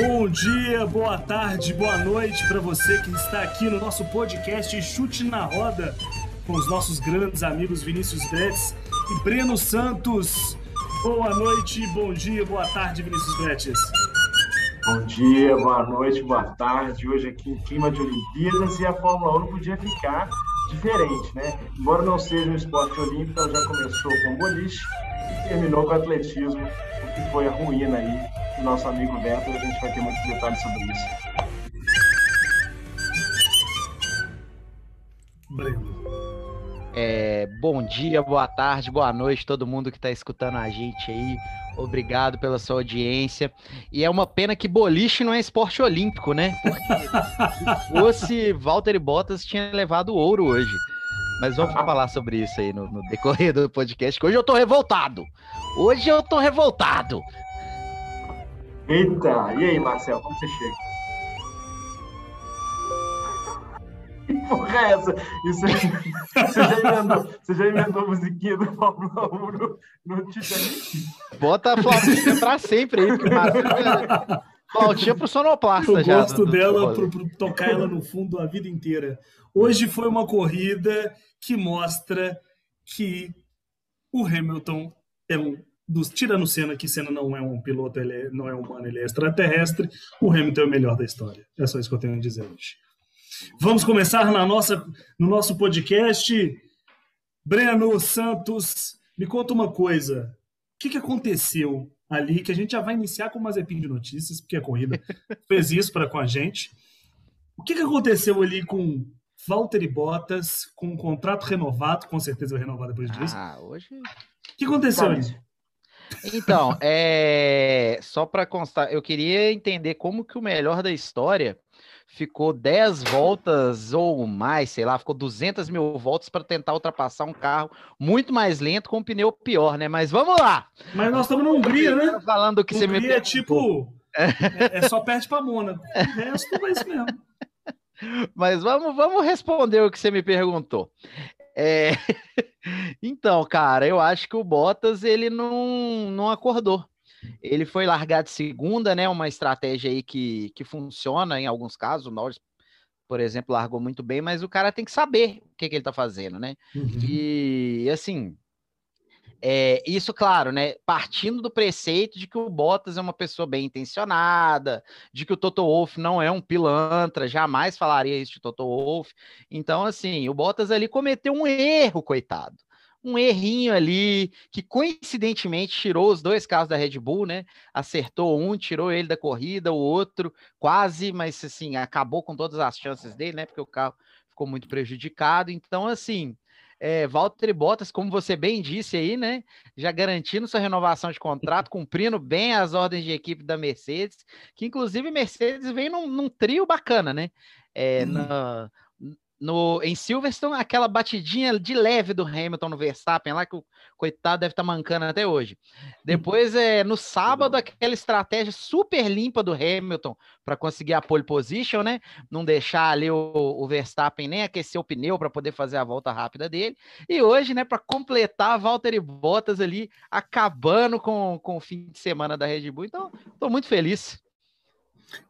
Bom dia, boa tarde, boa noite para você que está aqui no nosso podcast Chute na Roda com os nossos grandes amigos Vinícius Bretes e Breno Santos. Boa noite, bom dia, boa tarde, Vinícius Bretes. Bom dia, boa noite, boa tarde. Hoje aqui em clima de Olimpíadas e a Fórmula 1 não podia ficar diferente, né? Embora não seja um esporte olímpico, ela já começou com boliche e terminou com atletismo, o que foi a ruína aí do nosso amigo Beto, e a gente vai ter muitos detalhes sobre isso. Breno. É, bom dia, boa tarde, boa noite, todo mundo que está escutando a gente aí. Obrigado pela sua audiência. E é uma pena que boliche não é esporte olímpico, né? Porque se fosse Walter e Bottas tinha levado ouro hoje. Mas vamos falar sobre isso aí no, no decorrer do podcast, que hoje eu tô revoltado. Hoje eu tô revoltado. Eita, e aí, Marcel, como você chega? Que porra é essa? Isso aí, você, já emendou, você já emendou a musiquinha do Fórmula 1 no, no Titanic? Bota a flautinha pra sempre aí, porque Marcelo flautinha pro sonoplasta Eu já. gosto do- do- dela do- para tocar ela no fundo a vida inteira. Hoje foi uma corrida que mostra que o Hamilton é um dos tirando Senna, que Senna não é um piloto, ele é- não é humano, ele é extraterrestre. O Hamilton é o melhor da história. É só isso que eu tenho a dizer hoje. Vamos começar na nossa, no nosso podcast. Breno Santos, me conta uma coisa. O que, que aconteceu ali? Que a gente já vai iniciar com uma zepinha de notícias, porque a corrida fez isso para com a gente. O que, que aconteceu ali com Valtteri Bottas, com um contrato renovado? Com certeza vai renovar depois disso. Ah, hoje. O que aconteceu ali? Então, é... só para constar, eu queria entender como que o melhor da história ficou 10 voltas ou mais, sei lá, ficou 200 mil voltas para tentar ultrapassar um carro muito mais lento com um pneu pior, né? Mas vamos lá! Mas nós estamos na Hungria, né? Falando do que você me Hungria é tipo. É, é só perde para Mônaco. O resto é isso mesmo. Mas vamos, vamos responder o que você me perguntou. É, Então, cara, eu acho que o Bottas ele não, não acordou. Ele foi largar de segunda, né? Uma estratégia aí que, que funciona em alguns casos. O Norris, por exemplo, largou muito bem, mas o cara tem que saber o que, que ele tá fazendo, né? Uhum. E assim, é, isso, claro, né? Partindo do preceito de que o Bottas é uma pessoa bem intencionada, de que o Toto Wolff não é um pilantra, jamais falaria isso de Toto Wolff. Então, assim, o Bottas ali cometeu um erro, coitado. Um errinho ali que coincidentemente tirou os dois carros da Red Bull, né? Acertou um, tirou ele da corrida, o outro quase, mas assim, acabou com todas as chances dele, né? Porque o carro ficou muito prejudicado. Então, assim, é, Valtteri Bottas, como você bem disse aí, né? Já garantindo sua renovação de contrato, cumprindo bem as ordens de equipe da Mercedes, que inclusive Mercedes vem num, num trio bacana, né? É, na- no, em Silverstone, aquela batidinha de leve do Hamilton no Verstappen lá, que o coitado deve estar mancando até hoje. Depois, é, no sábado, aquela estratégia super limpa do Hamilton para conseguir a pole position, né? Não deixar ali o, o Verstappen nem aquecer o pneu para poder fazer a volta rápida dele. E hoje, né, para completar, Valtteri Bottas ali acabando com, com o fim de semana da Red Bull. Então, estou muito feliz.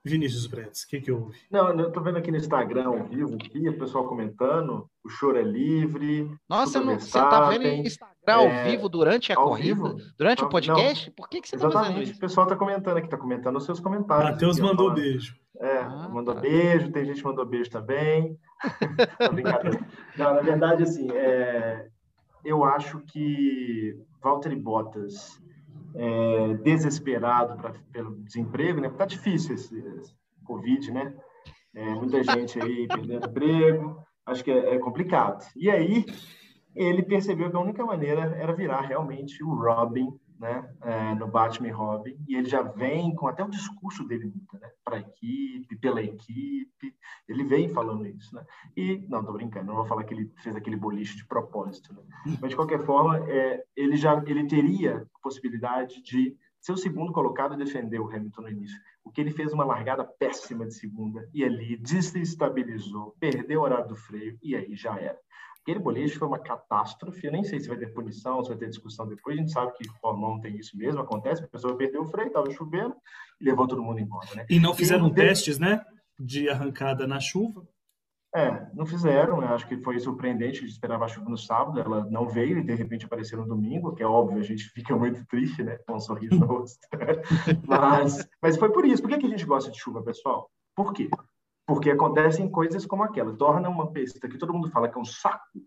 Vinícius Bretes, o que, que houve? Não, eu tô vendo aqui no Instagram ao vivo, aqui, o pessoal comentando, o choro é livre. Nossa, não- você tá vendo no Instagram ao é, vivo durante a ao corrida? vivo. Durante o Não, podcast? Por que, que você tá fazendo Exatamente, isso? o pessoal tá comentando aqui, tá comentando os seus comentários. Matheus ó, mandou falando. beijo. É, Ah, mandou tá. beijo, tem gente que mandou beijo também. Não, brincadeira. Não, na verdade, assim, é, eu acho que Valtteri Bottas, é, desesperado pra, pelo desemprego, né? Porque tá difícil esse, esse Covid, né? É, muita gente aí perdendo emprego, acho que é, é complicado. E aí, ele percebeu que a única maneira era virar realmente o Robin, né, é, no Batman e Robin, e ele já vem com até o discurso dele muda, né, para a equipe, pela equipe, ele vem falando isso, né, e, não, tô brincando, não vou falar que ele fez aquele boliche de propósito, né, mas de qualquer forma, é, ele já, ele teria a possibilidade de ser o segundo colocado e defender o Hamilton no início, o que ele fez uma largada péssima de segunda, e ali desestabilizou, perdeu o horário do freio, e aí já era. Aquele boliche foi uma catástrofe. Eu nem sei se vai ter punição, se vai ter discussão depois. A gente sabe que Fórmula 1 tem isso mesmo, acontece. A pessoa perdeu o freio, estava chovendo e levou todo mundo embora. Né? E não fizeram e, testes, né? De arrancada na chuva. É, não fizeram. Eu acho que foi surpreendente. A gente esperava a chuva no sábado, ela não veio e de repente apareceu no domingo, que é óbvio, a gente fica muito triste, né? Com um sorriso no rosto. mas, mas foi por isso. Por que, que a gente gosta de chuva, pessoal? Por quê? Porque acontecem coisas como aquela. Torna uma pista que todo mundo fala que é um saco,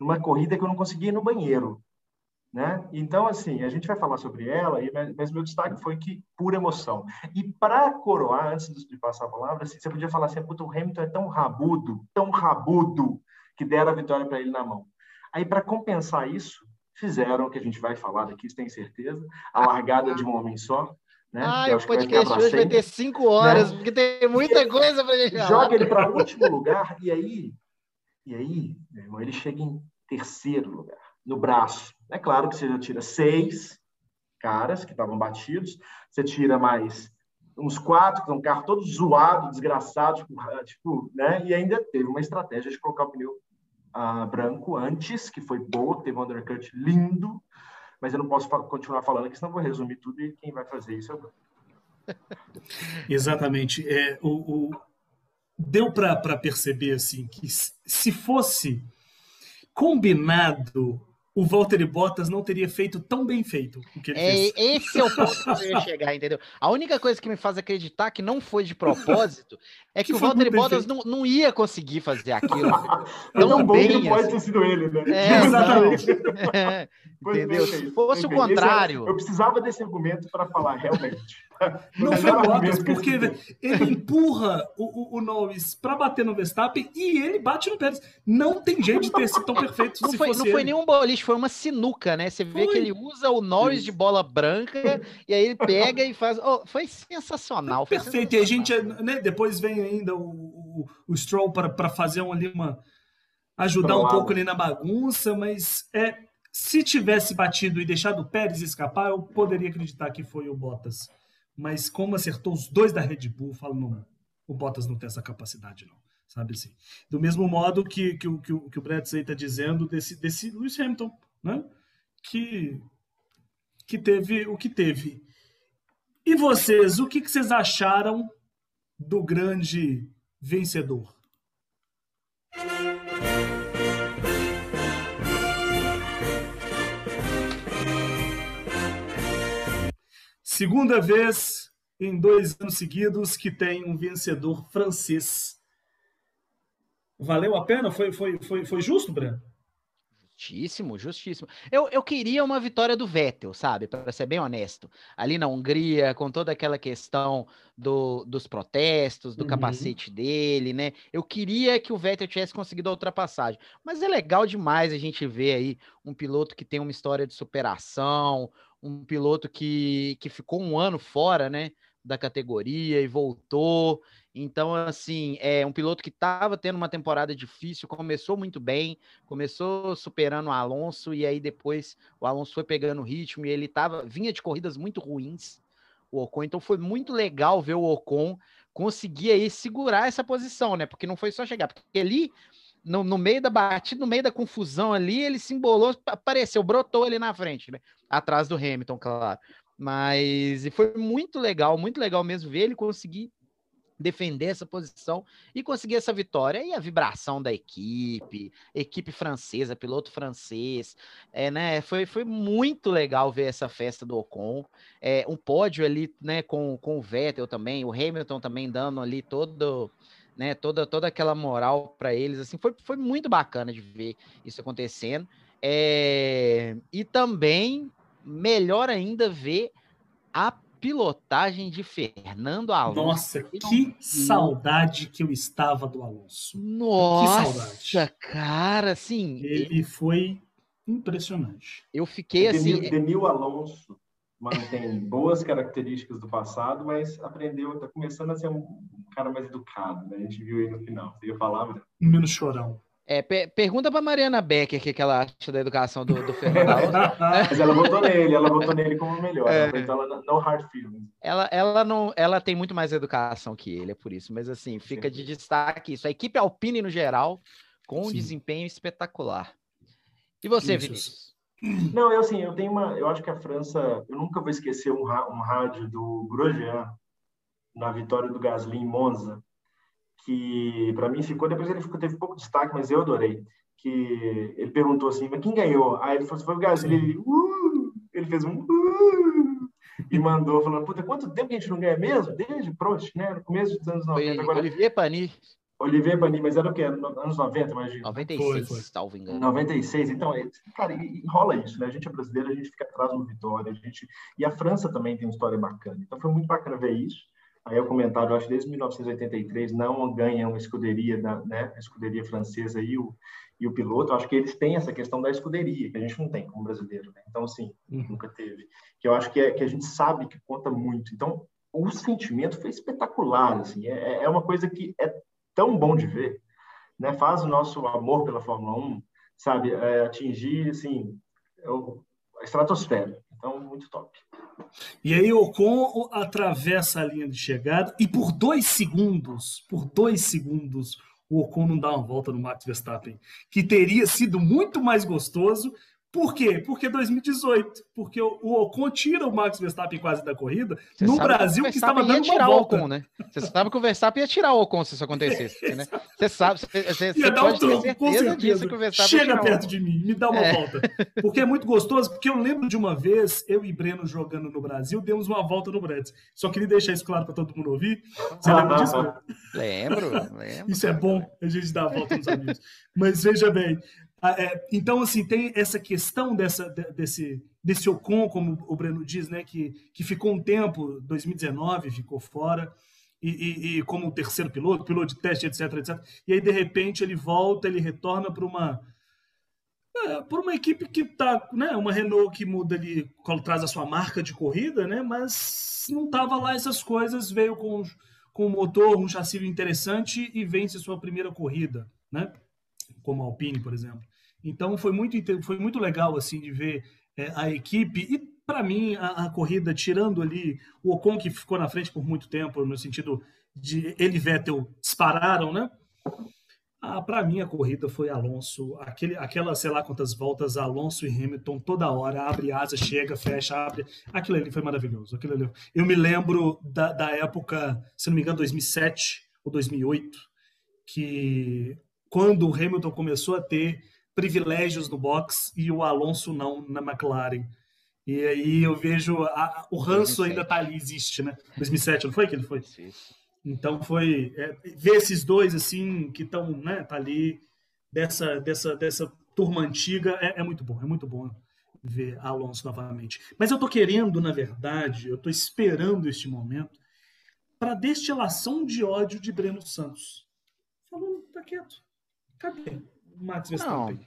numa corrida que eu não conseguia ir no banheiro. Né? Então, assim, a gente vai falar sobre ela, mas meu destaque foi que pura emoção. E para coroar, antes de passar a palavra, assim, você podia falar assim, puta, o Hamilton é tão rabudo, tão rabudo, que deram a vitória para ele na mão. Aí, para compensar isso, fizeram, que a gente vai falar daqui, tem certeza, a largada de um homem só, né? Ah, o podcast hoje vai ter cinco horas, né? porque tem muita coisa para gente falar. Joga ele para o último lugar e aí, e aí, meu irmão, ele chega em terceiro lugar, no braço. É claro que você já tira seis caras que estavam batidos, você tira mais uns quatro, que são um carro todo zoado, desgraçado, tipo, tipo, né? E ainda teve uma estratégia de colocar o pneu uh, branco antes, que foi boa, teve um undercut lindo, mas eu não posso continuar falando aqui, senão vou resumir tudo e quem vai fazer isso é o Exatamente. É, o, o... Deu para perceber assim que se fosse combinado o Valtteri Bottas não teria feito tão bem feito o que ele é, fez. Esse é o ponto que eu ia chegar, entendeu? A única coisa que me faz acreditar que não foi de propósito é que, que o Valtteri Bottas não, não ia conseguir fazer aquilo. Tão não bem, bom que pode assim. ter sido ele, né? É, Exatamente. É, entendeu? Se fosse o contrário... eu precisava desse argumento para falar, realmente. Não foi Bottas, porque ele empurra o, o, o Norris para bater no Verstappen e ele bate no Pérez. Não tem jeito de ter sido tão perfeito não se foi, fosse Não ele. foi nenhum boliche, foi uma sinuca, né? Você vê foi. que ele usa o Norris de bola branca e aí ele pega e faz... Oh, foi sensacional. Foi Perfeito. Sensacional. E a gente, né, depois vem ainda o, o, o Stroll para fazer um, ali uma... ajudar um pouco ali na bagunça, mas é se tivesse batido e deixado o Pérez escapar, eu poderia acreditar que foi o Bottas mas como acertou os dois da Red Bull, falo, não, o Bottas não tem essa capacidade, não. Sabe assim? Do mesmo modo que, que, que, que o Brett está dizendo desse, desse Lewis Hamilton, né? Que, que teve o que teve. E vocês, o que, que vocês acharam do grande vencedor? Segunda vez em dois anos seguidos que tem um vencedor francês. Valeu a pena? Foi, foi, foi, foi justo, Breno? Justíssimo, justíssimo. Eu, eu queria uma vitória do Vettel, sabe? Para ser bem honesto. Ali na Hungria, com toda aquela questão do, dos protestos, do uhum. capacete dele, né? Eu queria que o Vettel tivesse conseguido a ultrapassagem. Mas é legal demais a gente ver aí um piloto que tem uma história de superação, um piloto que, que ficou um ano fora, né, da categoria e voltou. Então, assim, é um piloto que estava tendo uma temporada difícil, começou muito bem, começou superando o Alonso e aí depois o Alonso foi pegando ritmo e ele tava, vinha de corridas muito ruins, o Ocon. Então foi muito legal ver o Ocon conseguir aí segurar essa posição, né? Porque não foi só chegar, porque ali no, no, meio da batida, no meio da confusão ali, ele se embolou, apareceu, brotou ali na frente, né? Atrás do Hamilton, claro. Mas e foi muito legal, muito legal mesmo ver ele conseguir defender essa posição e conseguir essa vitória. E a vibração da equipe, equipe francesa, piloto francês, é, né? Foi, foi muito legal ver essa festa do Ocon. É, um pódio ali, né, com, com o Vettel também, o Hamilton também dando ali todo né, toda, toda aquela moral para eles, assim, foi, foi muito bacana de ver isso acontecendo. É, e também, melhor ainda, ver a pilotagem de Fernando Alonso. Nossa, que saudade que eu estava do Alonso. Nossa, cara, assim. Ele foi impressionante. Eu fiquei assim. Denil Alonso mantém boas características do passado, mas aprendeu, está começando a ser um cara mais educado, né? A gente viu aí no final. Você ia falar, né? Menos chorão. É, pergunta para Mariana Becker o que, que ela acha da educação do, do Fernando Mas ela votou nele, ela votou nele como melhor. É. Ela no hard feelings. Ela, ela, não, ela tem muito mais educação que ele, é por isso. Mas assim, fica de destaque isso. A equipe Alpine, no geral, com um desempenho espetacular. E você, Isso. Vinícius? Não, eu assim, eu tenho uma, eu acho que a França, eu nunca vou esquecer um, um rádio do Grosjean na vitória do Gasly em Monza, que para mim ficou, depois ele ficou, teve pouco destaque, mas eu adorei, que ele perguntou assim, mas quem ganhou? Aí ele falou, assim, foi o Gasly, ele, uh! ele fez um uh! e mandou, falando, puta, quanto tempo que a gente não ganha mesmo? Desde Prost, né? No começo dos anos 90, Foi agora Olivier Panis, Olivier Bani, mas era o quê? Anos 90, imagina. 96, Foi, salvo engano. 96, então, é- cara, e- e rola isso, né? A gente é brasileiro, a gente fica atrás no Vitória, a gente... e a França também tem uma história bacana. Então foi muito bacana ver isso. Aí o comentário, eu acho que desde 1983 não ganha uma escuderia, da, né? A escuderia francesa e o, e o piloto. Eu acho que eles têm essa questão da escuderia, que a gente não tem como brasileiro, né? Então, assim, Uhum. nunca teve. Que eu acho que, é, que a gente sabe que conta muito. Então, o sentimento foi espetacular, assim. É, é uma coisa que é tão bom de ver, né? Faz o nosso amor pela Fórmula 1, sabe, é, atingir, assim, o- a estratosfera. Então, muito top. E aí Ocon atravessa a linha de chegada e por dois segundos, por dois segundos, o Ocon não dá uma volta no Max Verstappen, que teria sido muito mais gostoso. Por quê? Porque 2018, porque o Ocon tira o Max Verstappen quase da corrida Você no Brasil o que estava dando uma volta. Ocon, né? Você sabe que o Verstappen ia tirar o Ocon se isso acontecesse, né? Você sabe, você, você, Ia dar um troco, com certeza disso certeza. que o Verstappen ia Chega perto de mim, me dá uma É. volta. Porque é muito gostoso, porque eu lembro de uma vez, eu e Breno jogando no Brasil, demos uma volta no Brands. Só queria deixar isso claro para todo mundo ouvir. Você lembra disso? Lembro, lembro. Isso é bom, a gente dá a volta nos amigos. Mas veja bem, então assim, tem essa questão dessa, de- desse, desse Ocon, como o Breno diz, né, que, que ficou um tempo, 2019, ficou fora, e, e- e como terceiro piloto, piloto de teste, etc, etc. E aí, de repente, ele volta, ele retorna para uma é, por uma equipe que tá, né, uma Renault que muda ali, traz a sua marca de corrida, né, mas não tava lá essas coisas, veio com, com um motor, um chassi interessante e vence sua primeira corrida, né, como a Alpine, por exemplo. Então foi muito, foi muito legal assim de ver é, a equipe e para mim a, a corrida tirando ali o Ocon que ficou na frente por muito tempo no sentido de ele e Vettel dispararam, né? Ah, para mim a corrida foi Alonso, aquele, aquela sei lá quantas voltas Alonso e Hamilton toda hora abre asa, chega, fecha, abre. Aquilo ali foi maravilhoso. Aquilo ali. Eu me lembro da, da época, se não me engano, 2007 ou 2008, que quando o Hamilton começou a ter privilégios no box e o Alonso não na McLaren. E aí eu vejo a- o ranço 2007. ainda tá ali, existe, né? 2007, não foi que ele foi? Isso. Então foi é, ver esses dois assim que estão, né, tá ali dessa dessa dessa turma antiga é, é muito bom, é muito bom ver Alonso novamente. Mas eu tô querendo, na verdade, eu tô esperando este momento para destilação de ódio de Breno Santos. Falando, tá quieto. Cadê o Max Verstappen?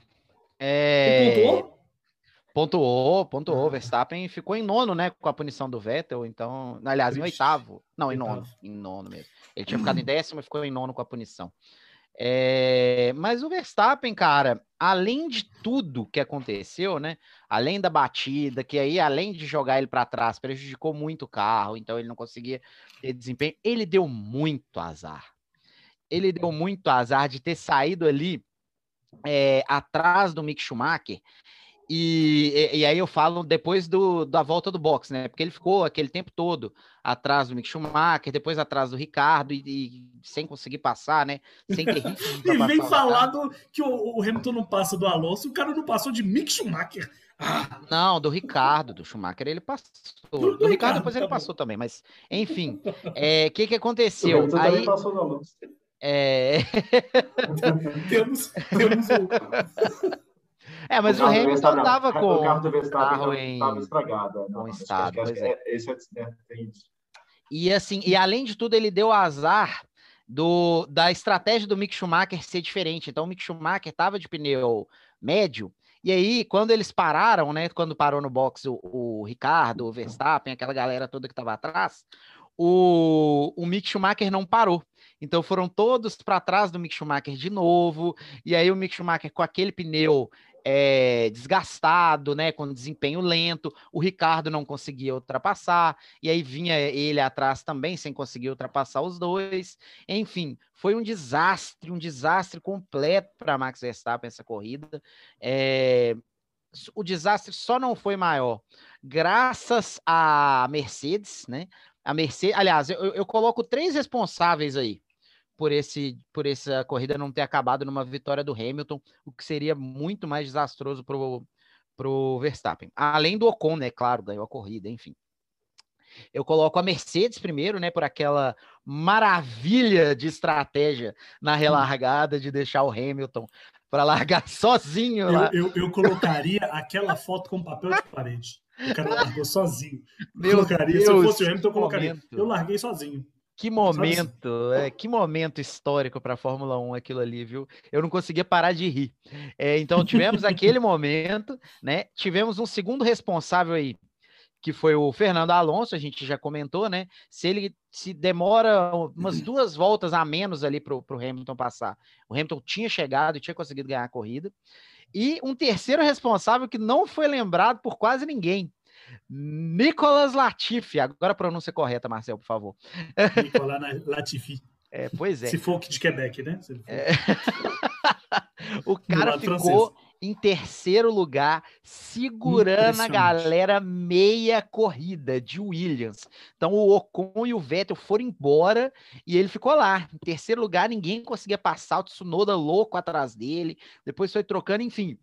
É... pontuou? Pontuou, pontuou. Ah. Verstappen ficou em nono, né? Com a punição do Vettel. Então, aliás, em oitavo. Não, em nono. Em nono mesmo. Ele tinha ficado em décimo e ficou em nono com a punição. É, Mas o Verstappen, cara, além de tudo que aconteceu, né? Além da batida, que aí, além de jogar ele para trás, prejudicou muito o carro, então ele não conseguia ter desempenho. Ele deu muito azar. Ele deu muito azar de ter saído ali é, atrás do Mick Schumacher. E, e, e aí eu falo depois do, da volta do box, né? Porque ele ficou aquele tempo todo atrás do Mick Schumacher, depois atrás do Ricardo, e, e sem conseguir passar, né? Sem ter E vem o falar Ricardo. do, que o, o Hamilton não passa do Alonso, o cara não passou de Mick Schumacher. Ah, Não, do Ricardo, do Schumacher ele passou. Do- Do, do Ricardo Ricardo, depois tá ele bom. passou também, mas enfim, o que que O aconteceu? Hamilton Aí, também passou na luz. É, temos, temos o, é, mas o, do Hamilton Verstappen- tava O com carro do Verstappen carro em- estava estragado. é, não, com acho estado, acho pois é- esse é- é- tem isso. E assim, e além de tudo, ele deu azar do, da estratégia do Mick Schumacher ser diferente. Então, o Mick Schumacher estava de pneu médio, e aí, quando eles pararam, né? Quando parou no box o, o Ricardo, o Verstappen, aquela galera toda que estava atrás, o, o Mick Schumacher não parou. Então foram todos para trás do Mick Schumacher de novo, e aí o Mick Schumacher com aquele pneu é, desgastado, né, com desempenho lento. O Ricardo não conseguia ultrapassar, e aí vinha ele atrás também, sem conseguir ultrapassar os dois. Enfim, foi um desastre, um desastre completo para Max Verstappen essa corrida. É, o desastre só não foi maior graças à Mercedes, né? A Mercedes, aliás, eu, eu coloco três responsáveis aí por esse por essa corrida não ter acabado numa vitória do Hamilton, o que seria muito mais desastroso para o Verstappen. Além do Ocon, né? Claro, ganhou a corrida, enfim. Eu coloco a Mercedes primeiro, né? Por aquela maravilha de estratégia na relargada de deixar o Hamilton para largar sozinho lá. Eu, eu, eu, colocaria aquela foto com papel de parede. O cara largou sozinho. Meu colocaria, Deus, se eu fosse o Hamilton, eu colocaria. Momento. Eu larguei sozinho. Que momento, é, que momento histórico para a Fórmula 1 aquilo ali, viu? Eu não conseguia parar de rir. É, então tivemos aquele momento, né? Tivemos um segundo responsável aí, que foi o Fernando Alonso, a gente já comentou, né? Se ele se demora umas duas voltas a menos ali para o Hamilton passar, o Hamilton tinha chegado e tinha conseguido ganhar a corrida. E um terceiro responsável que não foi lembrado por quase ninguém, Nicolas Latifi. Agora a pronúncia correta, Marcel, por favor. Nicolas Latifi. É, pois é. Se for de Quebec, né? É... o cara ficou francês. em terceiro lugar, segurando a galera meia corrida de Williams. Então o Ocon e o Vettel foram embora e ele ficou lá. Em terceiro lugar, ninguém conseguia passar, o Tsunoda louco atrás dele. Depois foi trocando, enfim.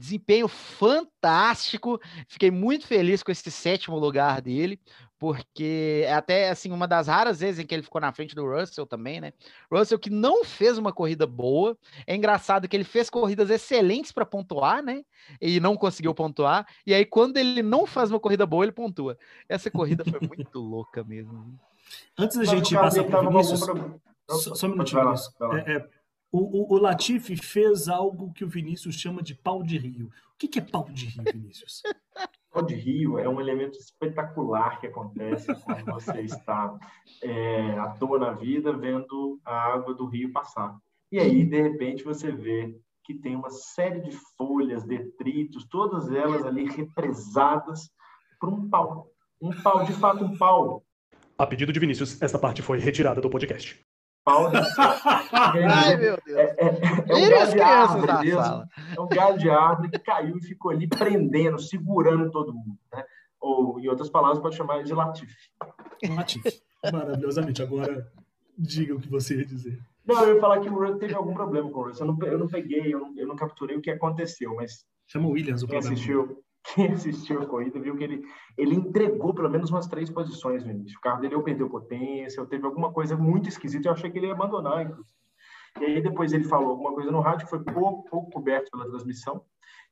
Desempenho fantástico. Fiquei muito feliz com esse sétimo lugar dele, porque é até assim uma das raras vezes em que ele ficou na frente do Russell também, né? Russell que não fez uma corrida boa. É engraçado que ele fez corridas excelentes para pontuar, né? E não conseguiu pontuar. E aí quando ele não faz uma corrida boa, ele pontua. Essa corrida foi muito louca mesmo. Antes da gente passar para o Vinícius, só, só um minutinho, Vinícius. É, é, o, o, o Latifi fez algo que o Vinícius chama de pau de rio. O que, que é pau de rio, Vinícius? pau de rio é um elemento espetacular que acontece quando você está é, à toa na vida vendo a água do rio passar. E aí, de repente, você vê que tem uma série de folhas, detritos, todas elas ali represadas por um pau. Um pau, de fato, um pau. A pedido de Vinícius, esta parte foi retirada do podcast pau Ai, meu Deus. É, é, é um galho de árvore mesmo. É um galho de árvore que caiu e ficou ali prendendo, segurando todo mundo. Né? Ou, em outras palavras, pode chamar de Latif. Latif. Maravilhosamente. Agora, diga o que você ia dizer. Não, eu ia falar que o Russell teve algum problema com o Russell. Eu não, eu não peguei, eu não, eu não capturei o que aconteceu, mas. Chama o Williams o problema. Assistiu, quem assistiu a corrida viu que ele, ele entregou pelo menos umas três posições no início. O carro dele ou perdeu potência, ou teve alguma coisa muito esquisita. Eu achei que ele ia abandonar, inclusive. E aí depois ele falou alguma coisa no rádio foi pouco, pouco coberto pela transmissão.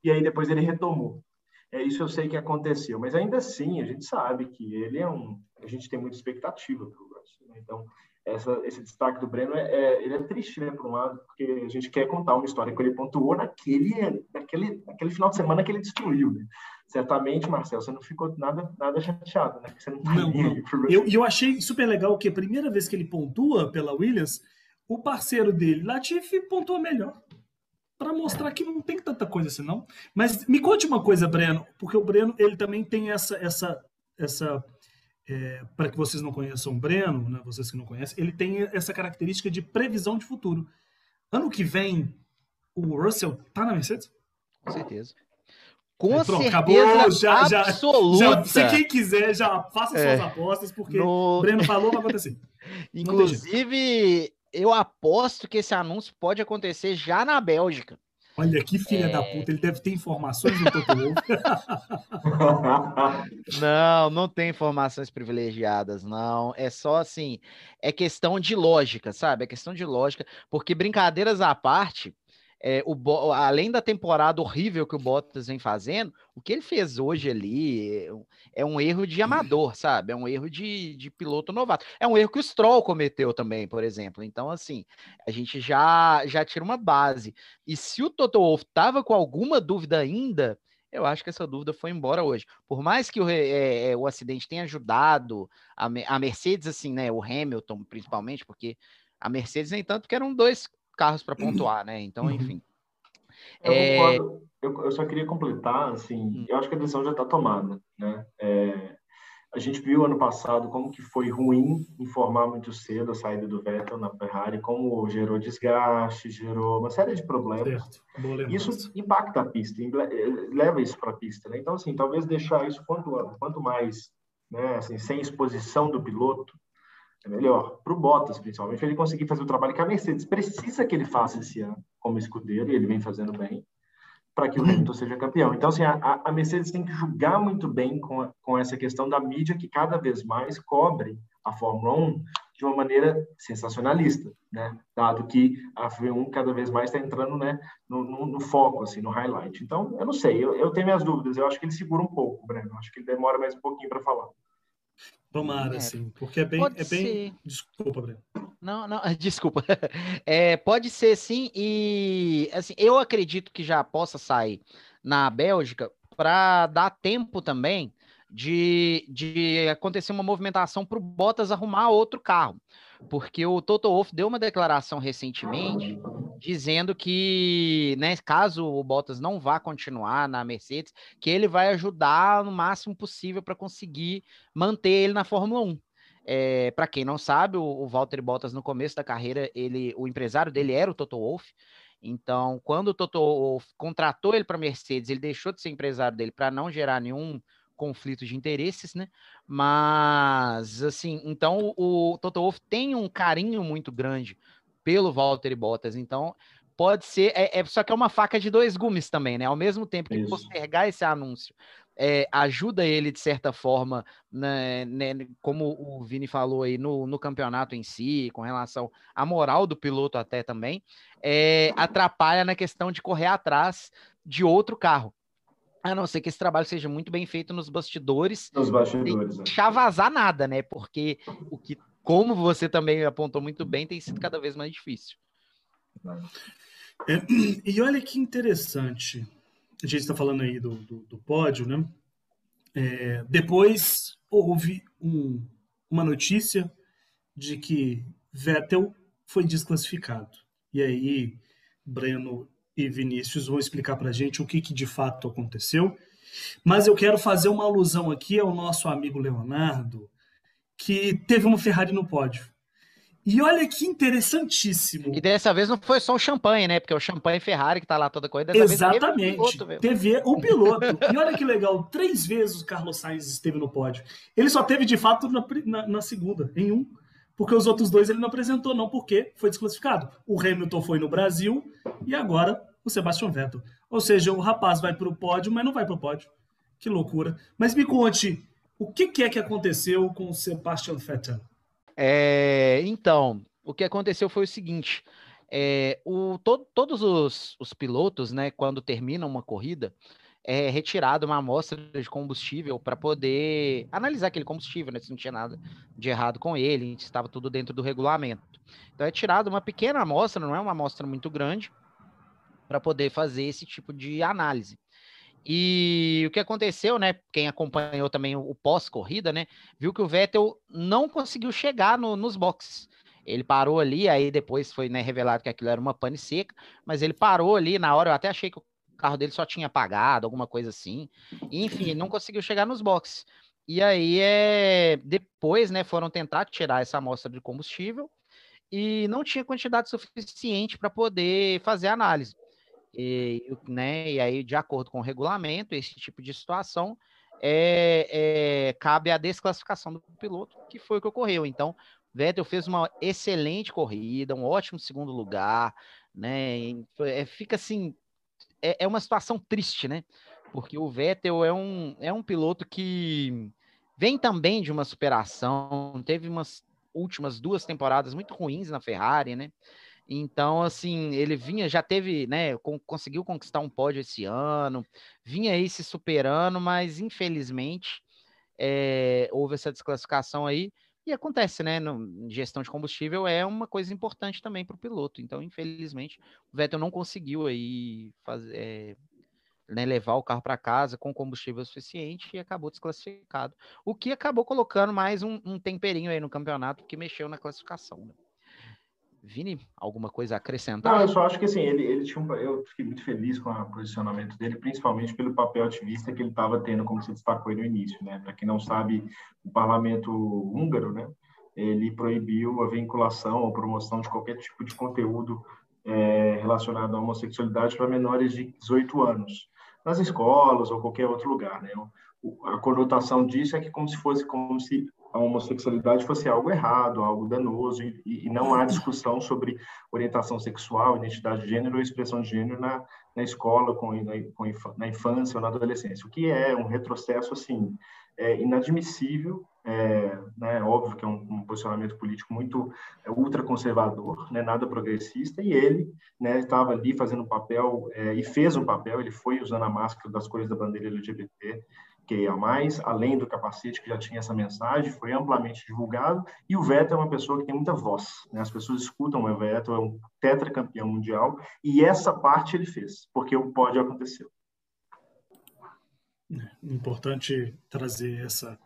E aí depois ele retomou. É isso eu sei que aconteceu, mas ainda assim a gente sabe que ele é um, a gente tem muita expectativa para o Russell. Né? Então essa, esse destaque do Breno é, é, ele é triste, né, por um lado, porque a gente quer contar uma história que ele pontuou naquele, naquele, naquele final de semana que ele destruiu. Né? Certamente, Marcelo, você não ficou nada, nada chateado, né? Você não, tá não, não. Eu, eu achei super legal que a primeira vez que ele pontua pela Williams, o parceiro dele, Latifi, pontua melhor. Para mostrar que não tem tanta coisa assim, não. Mas me conte uma coisa, Breno, porque o Breno ele também tem essa, essa, essa é, para que vocês não conheçam o Breno, né, vocês que não conhecem, ele tem essa característica de previsão de futuro. Ano que vem, o Russell tá na Mercedes? Com certeza. Com é, pronto, certeza acabou, já, absoluta. Já, se quem quiser, já faça é, suas apostas, porque no... o Breno falou, vai acontecer. Inclusive, eu aposto que esse anúncio pode acontecer já na Bélgica. Olha que filha é... da puta, ele deve ter informações do Toto Não, não tem informações privilegiadas, não. É só assim, é questão de lógica, sabe? É questão de lógica, porque brincadeiras à parte, é, o, além da temporada horrível que o Bottas vem fazendo, o que ele fez hoje ali é, é um erro de amador, sabe? É um erro de, de piloto novato. É um erro que o Stroll cometeu também, por exemplo. Então, assim, a gente já, já tira uma base. E se o Toto Wolff estava com alguma dúvida ainda, eu acho que essa dúvida foi embora hoje. Por mais que o, é, é, o acidente tenha ajudado a, a Mercedes, assim, né? O Hamilton, principalmente, porque a Mercedes, nem tanto, que eram dois carros para uhum. pontuar, né? Então, uhum. enfim. Eu, é... eu, eu, só queria completar, assim, hum. eu acho que a decisão já está tomada, né? É, a gente viu ano passado como que foi ruim informar muito cedo a saída do Vettel na Ferrari, como gerou desgaste, gerou uma série de problemas. Isso impacta a pista, leva isso para a pista. Né? Então, assim, talvez deixar isso quanto, quanto mais, né, assim, sem exposição do piloto, é melhor. Para o Bottas, principalmente, ele conseguir fazer o trabalho que a Mercedes precisa que ele faça esse ano como escudeiro, e ele vem fazendo bem para que o Hamilton seja campeão. Então, assim, a, a, Mercedes tem que julgar muito bem com, a, com essa questão da mídia que cada vez mais cobre a Fórmula 1 de uma maneira sensacionalista, né? Dado que a F1 cada vez mais está entrando, né, no, no, no, foco, assim, no highlight. Então, eu não sei, eu, eu tenho minhas dúvidas. Eu acho que ele segura um pouco, Breno. Acho que ele demora mais um pouquinho para falar. Tomara, é. sim, porque é bem, é bem. Desculpa, Breno. Não, não, desculpa. É, pode ser sim, e assim, eu acredito que já possa sair na Bélgica para dar tempo também de, de acontecer uma movimentação para o Bottas arrumar outro carro. Porque o Toto Wolff deu uma declaração recentemente dizendo que, né, caso o Bottas não vá continuar na Mercedes, que ele vai ajudar no máximo possível para conseguir manter ele na Fórmula 1. É, para quem não sabe, o, o Valtteri Bottas no começo da carreira, ele, o empresário dele era o Toto Wolff. Então, quando o Toto Wolff contratou ele para Mercedes, ele deixou de ser empresário dele para não gerar nenhum conflito de interesses, né? Mas, assim, então o Toto Wolff tem um carinho muito grande pelo Valtteri Bottas, então pode ser, é, é, só que é uma faca de dois gumes também, né? Ao mesmo tempo que postergar esse anúncio é, ajuda ele de certa forma, né, né, como o Vini falou aí, no, no, campeonato em si, com relação à moral do piloto até também, é, atrapalha na questão de correr atrás de outro carro. A não ser que esse trabalho seja muito bem feito nos bastidores. Nos bastidores. Sem é. deixar vazar nada, né? Porque o que, como você também apontou muito bem, tem sido cada vez mais difícil. É, e olha que interessante. A gente está falando aí do, do, do pódio, né? É, depois houve um, uma notícia de que Vettel foi desclassificado. E aí, Breno e Vinícius vão explicar para a gente o que, que de fato aconteceu. Mas eu quero fazer uma alusão aqui ao nosso amigo Leonardo, que teve uma Ferrari no pódio. E olha que interessantíssimo. E dessa vez não foi só o champanhe, né? Porque o champanhe Ferrari que tá lá toda coisa. Exatamente. Vez teve o piloto. e olha que legal, três vezes o Carlos Sainz esteve no pódio. Ele só teve de fato na, na, na segunda, em um porque os outros dois ele não apresentou, não porque foi desclassificado. O Hamilton foi no Brasil e agora o Sebastian Vettel. Ou seja, o rapaz vai para o pódio, mas não vai para o pódio. Que loucura. Mas me conte, o que, que é que aconteceu com o Sebastian Vettel? É, então, o que aconteceu foi o seguinte: é, o, to, todos os, os pilotos, né, quando terminam uma corrida, é retirada uma amostra de combustível para poder analisar aquele combustível, né, se não tinha nada de errado com ele, estava tudo dentro do regulamento. Então é tirada uma pequena amostra, não é uma amostra muito grande, para poder fazer esse tipo de análise. E o que aconteceu, né? Quem acompanhou também o pós-corrida, né? Viu que o Vettel não conseguiu chegar no, nos boxes. Ele parou ali, aí depois foi né, revelado que aquilo era uma pane seca, mas ele parou ali na hora. Eu até achei que o carro dele só tinha apagado, alguma coisa assim. E, enfim, não conseguiu chegar nos boxes. E aí, é... depois, né, foram tentar tirar essa amostra de combustível e não tinha quantidade suficiente para poder fazer análise. E, né, e aí, de acordo com o regulamento, esse tipo de situação é, é, cabe a desclassificação do piloto, que foi o que ocorreu. Então, Vettel fez uma excelente corrida, um ótimo segundo lugar, né? É, fica assim é, é uma situação triste, né? Porque o Vettel é um, é um piloto que vem também de uma superação, teve umas últimas duas temporadas muito ruins na Ferrari, né? Então, assim, ele vinha, já teve, né? Conseguiu conquistar um pódio esse ano, vinha aí se superando, mas infelizmente é, houve essa desclassificação aí. E acontece, né? No, gestão de combustível é uma coisa importante também para o piloto. Então, infelizmente, o Vettel não conseguiu aí fazer, é, né, levar o carro para casa com combustível suficiente e acabou desclassificado. O que acabou colocando mais um, um temperinho aí no campeonato que mexeu na classificação. Né? Vini, alguma coisa a acrescentar? Não, eu só acho que assim, ele, ele tinha um, eu fiquei muito feliz com o posicionamento dele, principalmente pelo papel ativista que ele estava tendo, como você destacou aí no início, né? Para quem não sabe, o parlamento húngaro, né? Ele proibiu a vinculação ou promoção de qualquer tipo de conteúdo é, relacionado à homossexualidade para menores de 18 anos, nas escolas ou qualquer outro lugar, né? A conotação disso é que como se fosse como se a homossexualidade fosse algo errado, algo danoso, e, e, não há discussão sobre orientação sexual, identidade de gênero ou expressão de gênero na, na escola, com, na, com, na infância ou na adolescência, o que é um retrocesso, assim, é inadmissível, é, né, óbvio que é um, um posicionamento político muito é, ultraconservador, né, nada progressista, e ele né, estava ali fazendo um papel, é, e fez um papel, ele foi usando a máscara das cores da bandeira LGBT, mais além do capacete que já tinha essa mensagem, foi amplamente divulgado, e o Vettel é uma pessoa que tem muita voz, né? as pessoas escutam o Vettel, é um tetracampeão mundial, e essa parte ele fez, porque o pode acontecer. É importante trazer essa,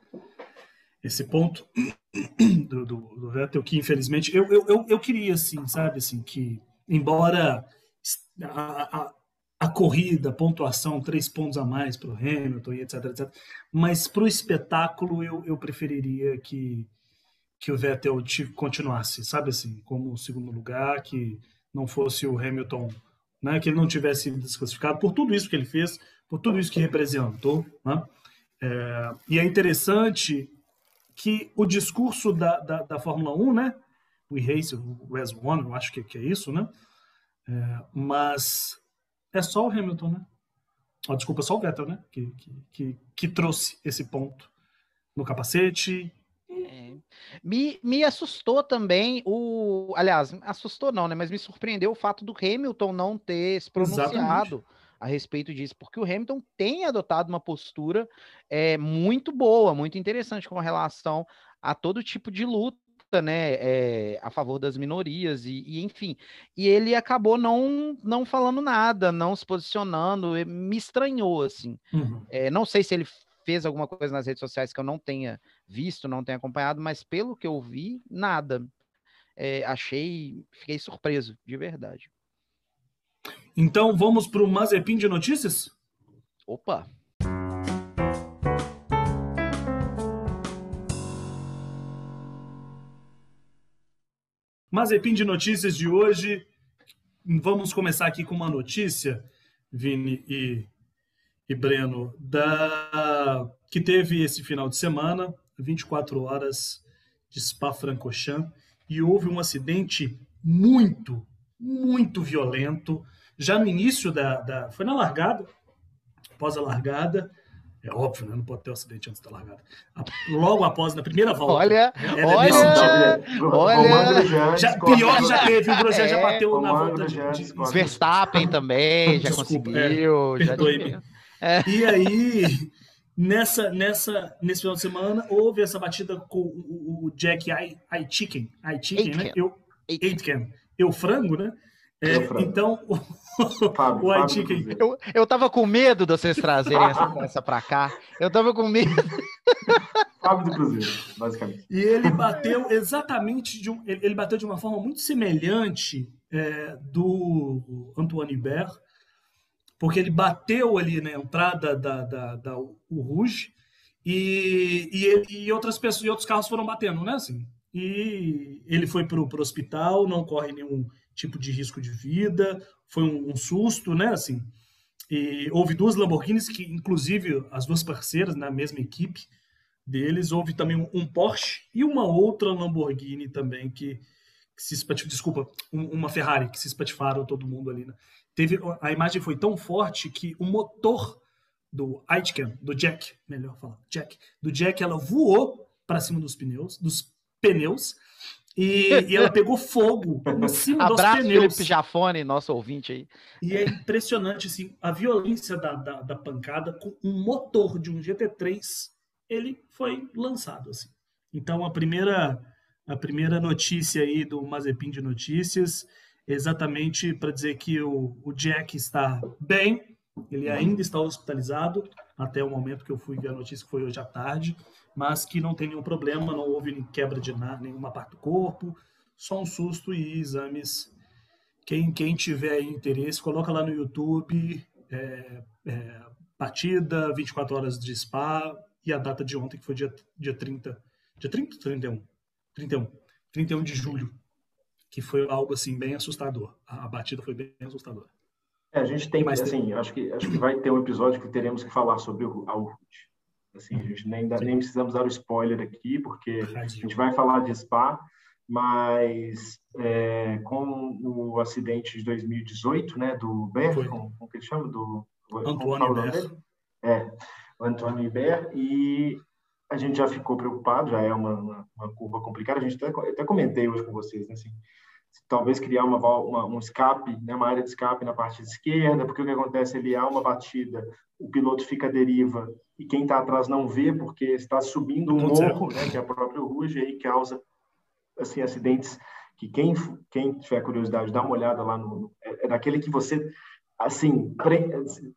esse ponto do, do, do Vettel, que infelizmente, eu, eu, eu, eu queria, assim, sabe, assim, que embora a, a a corrida, a pontuação, três pontos a mais para o Hamilton, etc, etc. Mas para o espetáculo, eu, eu preferiria que, que o Vettel continuasse, sabe assim, como segundo lugar, que não fosse o Hamilton, né, que ele não tivesse desclassificado por tudo isso que ele fez, por tudo isso que representou. Né? É, e é interessante que o discurso da, da, da Fórmula 1, né, We Race, o Res One, eu acho que, que é isso, né? É, mas é só o Hamilton, né? Oh, desculpa, só o Vettel, né? Que, que, que, que trouxe esse ponto no capacete. É. Me, me assustou também o. Aliás, assustou não, né? Mas me surpreendeu o fato do Hamilton não ter se pronunciado Exatamente. A respeito disso, porque o Hamilton tem adotado uma postura é, muito boa, muito interessante com relação a todo tipo de luta né, é, a favor das minorias e, e, enfim, e ele acabou não não falando nada, não se posicionando, me estranhou assim. Uhum. É, não sei se ele fez alguma coisa nas redes sociais que eu não tenha visto, não tenha acompanhado, mas pelo que eu vi, nada. É, achei, fiquei surpreso, de verdade. Então vamos para o Mazepin de notícias? Opa! Mazepin de notícias de hoje. Vamos começar aqui com uma notícia, Vini e, e Breno, da, que teve esse final de semana, 24 horas de Spa-Francorchamps, e houve um acidente muito, muito violento, já no início da, da foi na largada, após a largada, é óbvio, né? Não pode ter um acidente antes da largada. Logo após, na primeira volta. Olha, é olha, olha. Já, pior que já teve, o Grosjean é, já bateu na volta de, de, de Verstappen também, já Desculpa, conseguiu. É, Perdoe-me. É. E aí, nessa, nessa, nesse final de semana, houve essa batida com o, o Jack Aitken, Aitken, né? Eu, Aitken. Eu frango, né? É, então, o, Fábio, o Haiti. Que... Eu, eu tava com medo de vocês trazerem essa peça para cá. Eu tava com medo. Fábio do Cruzeiro, basicamente. E ele bateu exatamente de um, ele bateu de uma forma muito semelhante é, do Antoine Hubert, porque ele bateu ali na entrada da, da, da o Rouge e, e, e, outras pessoas e outros carros foram batendo, né? Assim, e ele foi para o hospital, não corre nenhum tipo de risco de vida, foi um, um susto, né? Assim, e houve duas Lamborghinis que, inclusive, as duas parceiras na mesma equipe deles, houve também um, Porsche e uma outra Lamborghini também que, que se espatifou, desculpa, um, uma Ferrari que se espatifaram todo mundo ali, né? Teve, a imagem foi tão forte que o motor do Aitken, do Jack, melhor falar, Jack, do Jack, ela voou para cima dos pneus, dos pneus, e, e, ela pegou fogo em cima Abraço, dos pneus. Felipe Jafone, nosso ouvinte aí. E é impressionante, assim, a violência da, da, da, pancada com um motor de um GT3, ele foi lançado, assim. Então, a primeira, a primeira notícia aí do Mazepin de Notícias, exatamente para dizer que o, o Jack está bem, ele ainda está hospitalizado, até o momento que eu fui ver a notícia, que foi hoje à tarde, mas que não tem nenhum problema, não houve quebra de nada, nenhuma parte do corpo, só um susto e exames. Quem, quem tiver interesse, coloca lá no YouTube, é, é, batida, 24 horas de spa e a data de ontem, que foi dia, dia 30. Dia 30 31? 31. 31 de julho. Que foi algo assim bem assustador. A, a batida foi bem assustadora. É, a gente tem, assim, acho que, acho que vai ter um episódio que teremos que falar sobre o, a Urut. Assim, a gente nem, nem precisamos dar o spoiler aqui, porque a gente vai falar de Spa, mas é, com o acidente de 2018, né, do Ber, como, como que ele chama? Do, Antônio Ber. É, o Antônio Ber, e a gente já ficou preocupado, já é uma, uma, uma curva complicada, a gente até, até comentei hoje com vocês, né, assim, talvez criar uma, uma, um escape, né, uma área de escape na parte esquerda, porque o que acontece, ele há uma batida, o piloto fica à deriva e quem está atrás não vê porque está subindo um morro, né, que é a própria Ruge, e aí causa assim acidentes que quem quem tiver curiosidade dá uma olhada lá no é, é daquele que você assim pre,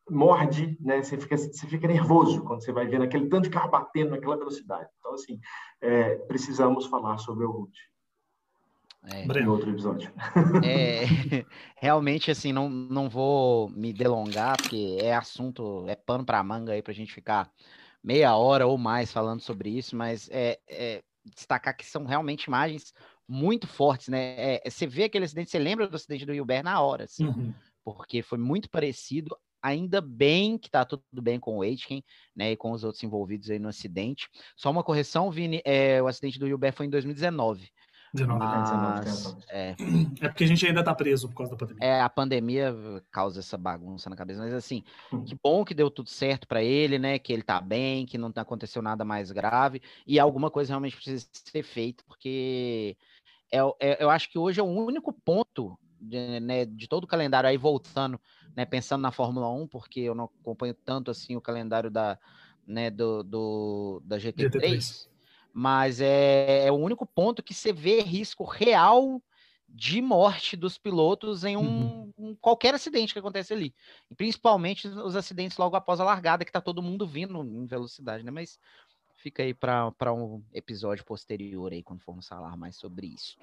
morde, né, você fica você fica nervoso quando você vai vendo aquele tanto de carro batendo naquela velocidade. Então assim, é, precisamos falar sobre o Ruge. É, em outro episódio. É, realmente, assim, não, não vou me delongar, porque é assunto, é pano para manga aí para a gente ficar meia hora ou mais falando sobre isso, mas é, é destacar que são realmente imagens muito fortes, né? É, é você vê aquele acidente, você lembra do acidente do Hilbert na hora, assim, uhum. porque foi muito parecido. Ainda bem que tá tudo bem com o Aitken, né, e com os outros envolvidos aí no acidente. Só uma correção, Vini, é, o acidente do Hilbert foi em 2019. 19, Mas, é, é porque a gente ainda está preso por causa da pandemia. É, a pandemia causa essa bagunça na cabeça, mas assim, hum. que bom que deu tudo certo para ele, né? Que ele tá bem, que não aconteceu nada mais grave e alguma coisa realmente precisa ser feita, porque é, é, eu acho que hoje é o único ponto de, né, de todo o calendário aí voltando, né? Pensando na Fórmula 1, porque eu não acompanho tanto assim o calendário da, né, do, do da GT3. GT3 mas é, é, o único ponto que você vê risco real de morte dos pilotos em um, uhum. um, qualquer acidente que acontece ali. E principalmente os acidentes logo após a largada, que está todo mundo vindo em velocidade, né? Mas fica aí para um episódio posterior aí, quando formos falar mais sobre isso.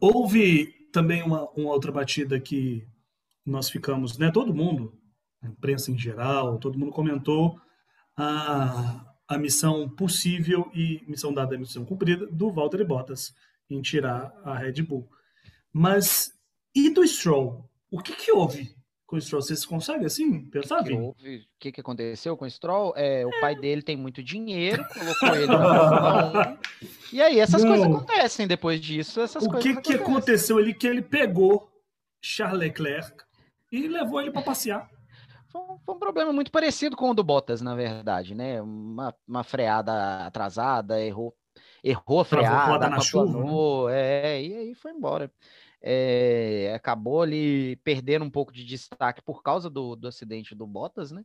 Houve também uma, uma outra batida que nós ficamos, né? Todo mundo, a imprensa em geral, todo mundo comentou a a missão possível e missão dada e missão cumprida do Valtteri Bottas em tirar a Red Bull. Mas e do Stroll? O que, que houve com o Stroll? Vocês conseguem assim pensar? O que, houve? O que, que aconteceu com o Stroll? É, o é. pai dele tem muito dinheiro, colocou ele na E aí essas Não. coisas acontecem depois disso. Essas o que, que aconteceu ali que ele pegou Charles Leclerc e levou ele para passear? Foi um, problema muito parecido com o do Bottas, na verdade, né? Uma, uma freada atrasada, errou, errou a freada, na chuva, né? é, e aí foi embora. É, acabou ali perdendo um pouco de destaque por causa do, do acidente do Bottas, né?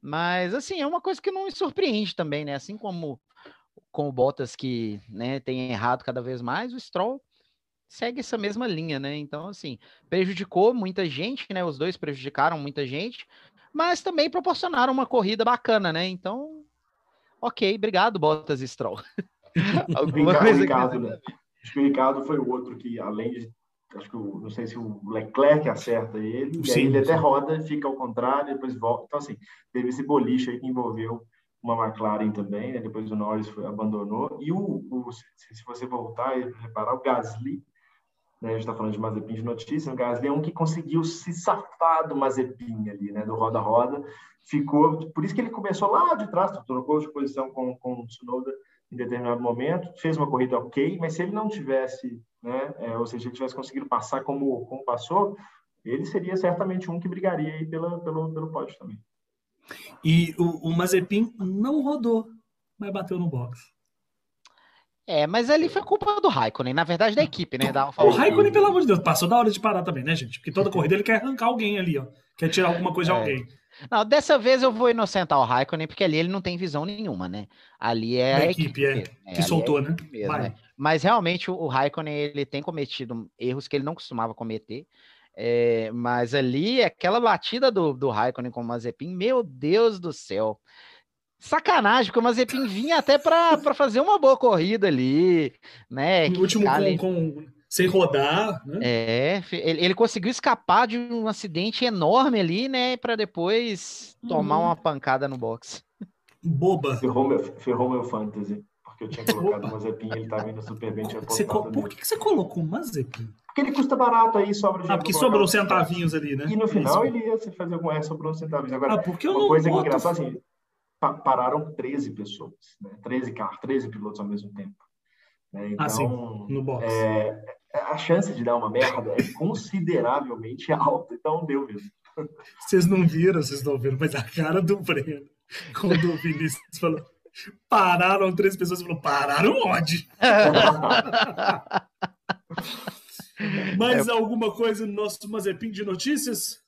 Mas, assim, é uma coisa que não me surpreende também, né? Assim como com o Bottas que né, tem errado cada vez mais, o Stroll segue essa mesma linha, né? Então, assim, prejudicou muita gente, né? Os dois prejudicaram muita gente, mas também proporcionaram uma corrida bacana, né? Então, ok, obrigado, Bottas e Stroll. Alguma Ricardo, coisa Ricardo, né? Acho que o Ricardo foi o outro que, além de. Acho que o, não sei se o Leclerc acerta ele, sim, e aí ele sim. até roda, fica ao contrário, depois volta. Então, assim, teve esse boliche aí que envolveu uma McLaren também, né? depois o Norris foi, abandonou. E o, o se, se, você voltar e reparar, o Gasly né, a gente está falando de Mazepin de notícia, o Gasly é um que conseguiu se safar do Mazepin ali, né, do roda-roda, ficou, por isso que ele começou lá de trás, trocou de posição com, com o Tsunoda em determinado momento, fez uma corrida ok, mas se ele não tivesse, né, é, ou seja, ele tivesse conseguido passar como, como passou, ele seria certamente um que brigaria aí pela, pelo, pelo pódio também. E o, o Mazepin não rodou, mas bateu no box. É, mas ali foi culpa do Raikkonen, na verdade da equipe, né? Da o Raikkonen, pelo amor de Deus, passou da hora de parar também, né, gente? Porque toda corrida ele quer arrancar alguém ali, ó. Quer tirar alguma coisa é. de alguém. Não, dessa vez eu vou inocentar o Raikkonen, porque ali ele não tem visão nenhuma, né? Ali é a, equipe, equipe é, é, que soltou, é né? Mesmo, né? Mas realmente o, o Raikkonen, ele tem cometido erros que ele não costumava cometer. É, mas ali, aquela batida do, do Raikkonen com o Mazepin, meu Deus do céu. Sacanagem, porque o Mazepin vinha até para fazer uma boa corrida ali, né? No último com, com, sem rodar, né? É, ele, ele, conseguiu escapar de um acidente enorme ali, né? Para depois uhum. tomar uma pancada no box. Boba. Ferrou meu, ferrou meu fantasy. Porque eu tinha colocado o Mazepin ele estava indo super bem. Tinha você Por que, que você colocou o Mazepin? Porque ele custa barato aí, sobra Ah, porque sobrou centavinhos ali, né? E no final Isso. ele ia fazer alguma é, sobrou centavinhos. Agora, ah, porque uma não coisa boto... engraçada assim, pararam 13 pessoas, né? 13 carros, 13 pilotos ao mesmo tempo. Né? Então, ah, sim, no box. É, a chance de dar uma merda é consideravelmente alta, então deu mesmo. Vocês não viram, vocês não viram, mas a cara do Breno, quando o Vinícius falou, pararam três pessoas, falou, pararam onde? Mais é... alguma coisa no nosso Mazepin de notícias?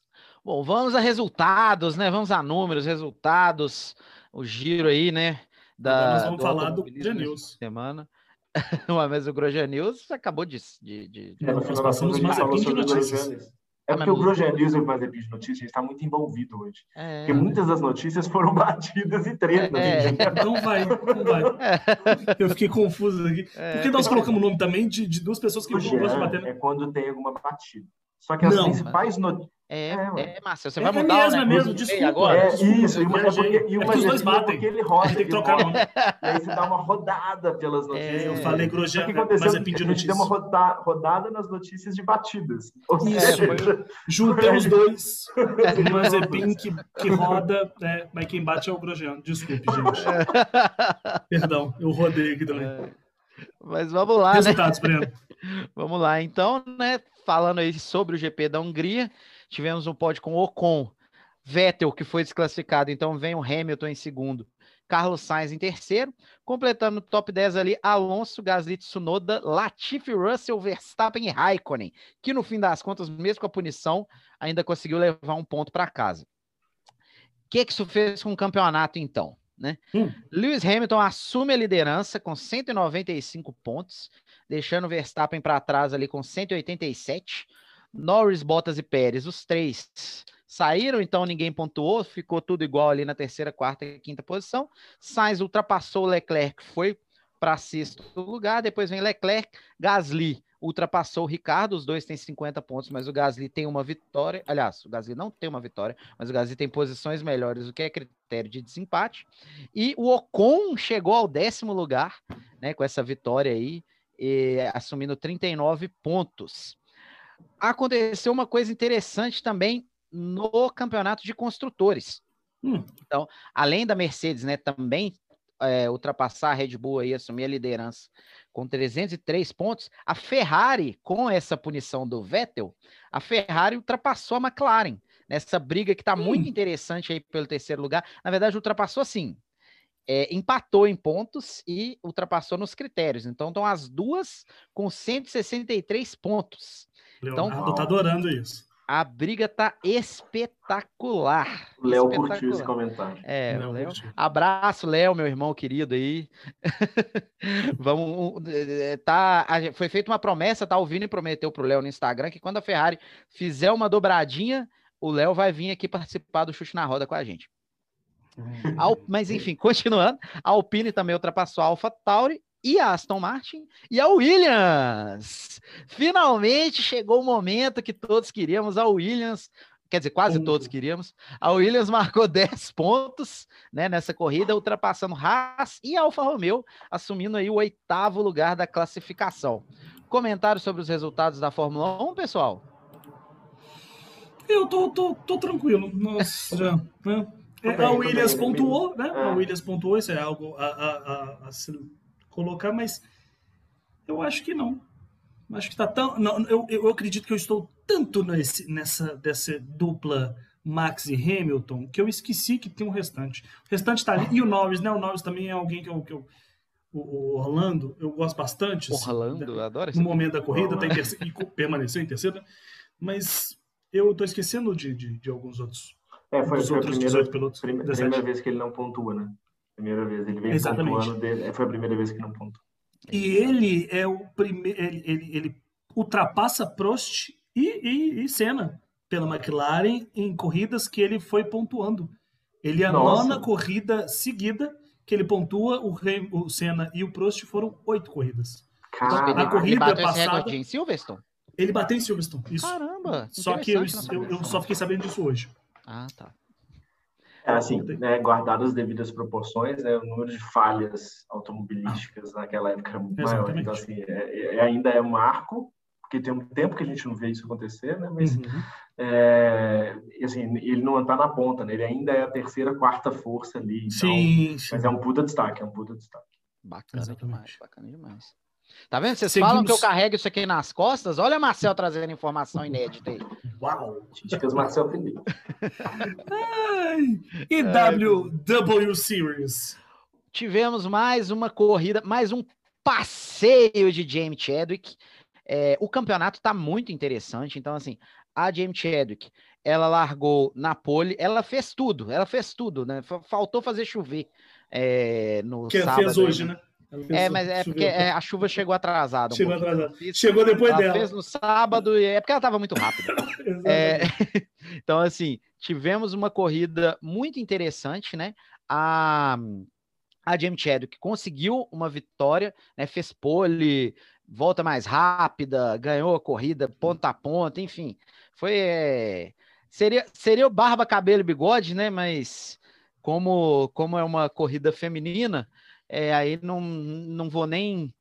Bom, vamos a resultados, né? Vamos a números, resultados, o giro aí, né? Da, nós vamos do falar do Groja News. Semana. Mas o Groja News acabou de. de, de... É, nós passamos Mazepin de notícias. É porque o Groja News e o Mazepin de Notícias está muito envolvido hoje. É... Porque muitas das notícias foram batidas e tretas. É... Não vai, não vai. Eu fiquei confuso aqui. É... Por que nós colocamos o nome também de, de duas pessoas que vão bater? É quando tem alguma batida. Só que as não, principais notícias. É, é, é Márcio, você vai é mudar mesmo, o é mesmo, desculpa. Agora, é, isso, e uma, é porque, e uma é os dois batem. porque ele roda. Tem que trocar nome. E aí você dá uma rodada pelas é, notícias. É, eu falei Grosjean, mas é pedir notícias. A gente deu uma rodada nas notícias de batidas. Ou seja, é, juntamos dois. O Mazepin que, que roda, né, mas quem bate é o Grosjean. Desculpe, gente. Perdão, eu rodei aqui também. Mas vamos lá, Resultados, né? Breno. Vamos lá, então, né? Falando aí sobre o GP da Hungria, tivemos um pódio com Ocon, Vettel, que foi desclassificado, então vem o Hamilton em segundo, Carlos Sainz em terceiro, completando o top 10 ali, Alonso, Gasly, Tsunoda, Latifi, Russell, Verstappen e Raikkonen, que no fim das contas, mesmo com a punição, ainda conseguiu levar um ponto para casa. O que, que isso fez com o campeonato, então? Né? Hum. Lewis Hamilton assume a liderança com 195 pontos, deixando Verstappen para trás ali com 187. Norris, Bottas e Pérez, os três saíram, então ninguém pontuou, ficou tudo igual ali na terceira, quarta e quinta posição. Sainz ultrapassou o Leclerc, foi para sexto lugar, depois vem Leclerc, Gasly ultrapassou o Ricardo, os dois têm 50 pontos, mas o Gasly tem uma vitória. Aliás, o Gasly não tem uma vitória, mas o Gasly tem posições melhores, o que é critério de desempate. E o Ocon chegou ao décimo lugar, né, com essa vitória aí, e, assumindo 39 pontos. Aconteceu uma coisa interessante também no campeonato de construtores. Hum. Então, além da Mercedes, né, também é, ultrapassar a Red Bull e assumir a liderança com 303 pontos, a Ferrari, com essa punição do Vettel, a Ferrari ultrapassou a McLaren nessa briga que está muito interessante aí pelo terceiro lugar. Na verdade, ultrapassou assim, é, empatou em pontos e ultrapassou nos critérios. Então, estão as duas com 163 pontos. Leonardo então, tá adorando isso. A briga tá espetacular. O Léo curtiu esse comentário. É, Léo. Abraço, Léo, meu irmão querido aí. Vamos. Tá, foi feita uma promessa, tá? O Vini prometeu pro Léo no Instagram que quando a Ferrari fizer uma dobradinha, o Léo vai vir aqui participar do chute na roda com a gente. Hum. Mas enfim, continuando, a Alpine também ultrapassou a Alpha Tauri e a Aston Martin e a Williams. Finalmente chegou o momento que todos queríamos, a Williams, quer dizer, quase todos queríamos. A Williams marcou 10 pontos né, nessa corrida, ultrapassando Haas e Alfa Romeo, assumindo aí o oitavo lugar da classificação. Comentário sobre os resultados da Fórmula 1, pessoal? Eu tô, tô, tô tranquilo. Nossa, já, né? a Williams pontuou, né? A Williams pontuou, isso é algo a, a, a, a colocar, mas eu acho que não. Acho que tá tão. Não, eu, eu acredito que eu estou tanto nesse, nessa dessa dupla Max e Hamilton que eu esqueci que tem um restante. O restante está ali. E o Norris, né? O Norris também é alguém que eu. Que eu o Orlando, eu gosto bastante. Assim, Orlando, né? adoro No momento da corrida, tá em terceiro, e permaneceu em terceiro. Mas eu estou esquecendo de, de, de, alguns outros. É, foi, foi a primeira, pilotos, primeira, primeira vez que ele não pontua, né? Primeira vez, ele vem Exatamente. pontuando dele. É, foi a primeira vez que não pontuou. E ele é o primeiro. Ele, ele, ele, ultrapassa Prost e, e, e Senna pela McLaren em corridas que ele foi pontuando. Ele é a Nossa. nona corrida seguida que ele pontua. O, Rem- o Senna e o Prost foram oito corridas. Cara, na corrida ele bateu passada- em Silverstone? Ele bateu em Silverstone. Isso. Caramba! Só que eu, eu, eu só fiquei sabendo disso hoje. Ah, tá. É assim, né, guardadas as devidas proporções, né, o número de falhas automobilísticas naquela época era muito maior. Exatamente. Então, assim, é- é- ainda é um marco, porque tem um tempo que a gente não vê isso acontecer, né? Mas, Uhum. é, assim, ele não está na ponta, né? Ele ainda é a terceira, quarta força ali. Então, Sim, sim. Mas é um puta destaque, é um puta destaque. Bacana Exatamente. demais, bacana demais. Tá vendo? Vocês Seguimos- falam que eu carrego isso aqui nas costas? Olha a Marcel trazendo informação inédita aí. Uau! Dicas Marcel Felipe. Ai, e W Series? Tivemos mais uma corrida, mais um passeio de James Chadwick. É, o campeonato tá muito interessante. Então, assim, a James Chadwick, ela largou na pole, ela fez tudo, ela fez tudo, né? Fa- Faltou fazer chover é, no Que sábado. fez aí, hoje, né? É, mas é porque é, a chuva chegou atrasada. um Chegou atrasada. Chegou depois ela dela. fez no sábado, e é porque ela estava muito rápida. É, então, assim, tivemos uma corrida muito interessante, né? A, a Jamie Chadwick conseguiu uma vitória, né? Fez pole, volta mais rápida, ganhou a corrida ponta a ponta, enfim. Foi. é, seria, seria o barba, cabelo e bigode, né? Mas como, como é uma corrida feminina, é, aí não, não vou nem.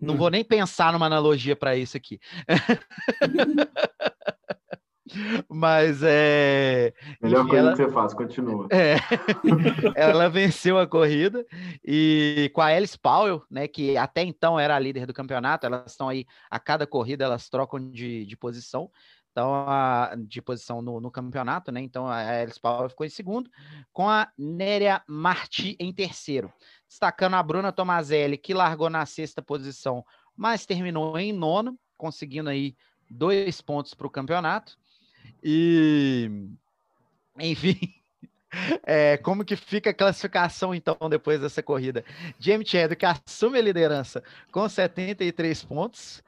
Não Hum. vou nem pensar numa analogia para isso aqui. Mas é. Melhor coisa ela- que você faz, continua. É, ela venceu a corrida e com a Alice Powell, né, que até então era a líder do campeonato, elas estão aí a cada corrida elas trocam de, de posição, então a, de posição no, no campeonato, né? Então a Alice Powell ficou em segundo, com a Néria Marti em terceiro, destacando a Bruna Tomazelli que largou na sexta posição, mas terminou em nono, conseguindo aí dois pontos para o campeonato e enfim, é, como que fica a classificação, então, depois dessa corrida? James Chadwick assume a liderança com 73 pontos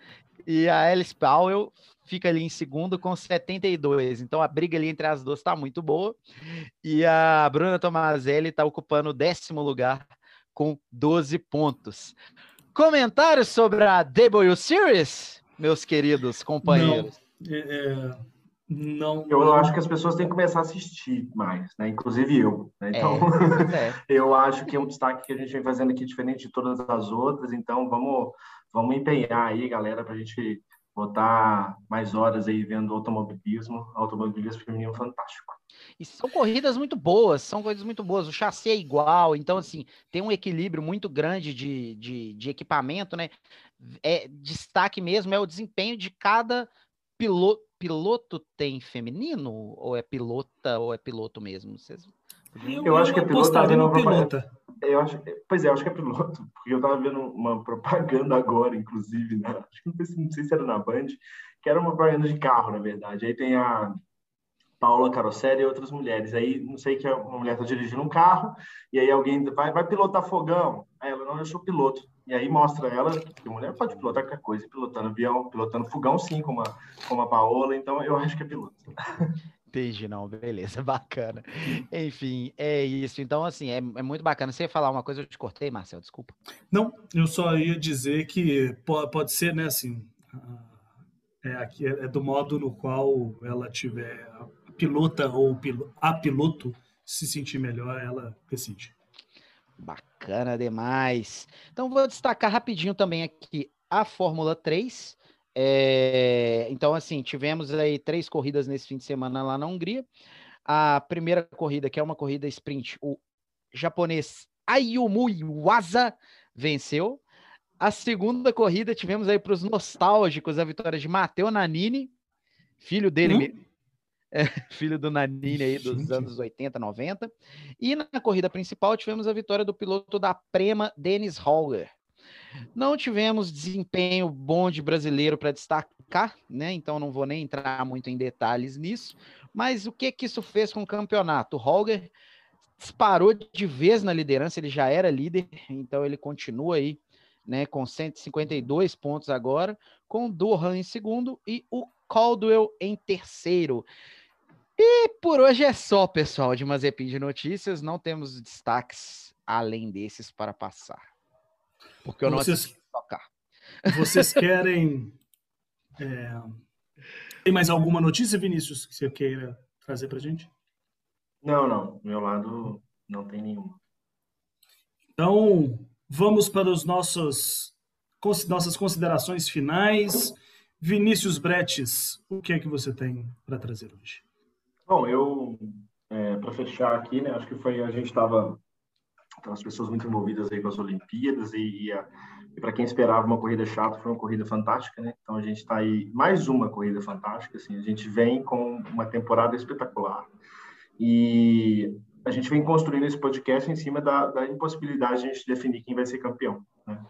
e a Alice Powell fica ali em segundo com 72. Então, a briga ali entre as duas está muito boa. E a Bruna Tomazelli está ocupando o décimo lugar com 12 pontos. Comentários sobre a W Series, meus queridos companheiros? É, é, não. Eu não acho que as pessoas têm que começar a assistir mais, né? Inclusive eu. Né? Então, É. eu acho que é um destaque que a gente vem fazendo aqui diferente de todas as outras. Então, vamos, vamos empenhar aí, galera, para a gente botar mais horas aí vendo automobilismo. Automobilismo feminino fantástico. E são corridas muito boas, são corridas muito boas. O chassi é igual, então, assim, tem um equilíbrio muito grande de, de, de equipamento, né? É, destaque mesmo é o desempenho de cada piloto. Piloto tem feminino? Ou é pilota ou é piloto mesmo? Vocês... Eu acho que é piloto, tá vendo uma pilota. Eu acho, pois é, eu acho que é piloto, porque eu estava vendo uma propaganda agora, inclusive, né? Acho que não sei, se- não sei se era na Band, que era uma propaganda de carro, na verdade. Aí tem a Paula Carosselli e outras mulheres. Aí, não sei que uma mulher está dirigindo um carro, e aí alguém vai, vai pilotar fogão. Aí ela, não, eu sou piloto. E aí mostra ela que a mulher pode pilotar qualquer coisa, pilotando avião, pilotando fogão, sim, como a, como a Paola. Então, eu acho que é piloto. Entendi, não, beleza, bacana. Enfim, é isso. Então, assim, é, é muito bacana. Você ia falar uma coisa, eu te cortei, Marcel, desculpa. Não, eu só ia dizer que po- pode ser, né, assim, é, aqui é é do modo no qual ela tiver pilota ou a piloto se sentir melhor, ela decide. Bacana demais. Então, vou destacar rapidinho também aqui a Fórmula 3. É, Então, assim, tivemos aí três corridas nesse fim de semana lá na Hungria. A primeira corrida, que é uma corrida sprint, o japonês Ayumu Iwasa venceu. A segunda corrida, tivemos aí para os nostálgicos a vitória de Matteo Nanini, filho dele, Hum? me- é, filho do Nanini aí dos Gente. anos 80, 90. E na corrida principal tivemos a vitória do piloto da Prema, Dennis Holger. Não tivemos desempenho bom de brasileiro para destacar, né? Então não vou nem entrar muito em detalhes nisso. Mas o que que isso fez com o campeonato? O Holger disparou de vez na liderança, ele já era líder, então ele continua aí, né, com 152 pontos agora, com o Durham em segundo e o Caldwell em terceiro. E por hoje é só, pessoal, de Mazepin de Notícias. Não temos destaques além desses para passar. Porque eu não vocês, tocar. Vocês querem. É... Tem mais alguma notícia, Vinícius, que você queira trazer para gente? Não, não. Do meu lado, não tem nenhuma. Então, vamos para os nossos, nossas considerações finais. Vinícius Bretes, o que é que você tem para trazer hoje? Bom, eu, é, para fechar aqui, né, acho que foi, a gente estava, as pessoas muito envolvidas aí com as Olimpíadas e, e, e para quem esperava uma corrida chata, foi uma corrida fantástica, né? Então a gente está aí, mais uma corrida fantástica, assim, a gente vem com uma temporada espetacular. E a gente vem construindo esse podcast em cima da, da impossibilidade de a gente definir quem vai ser campeão, né?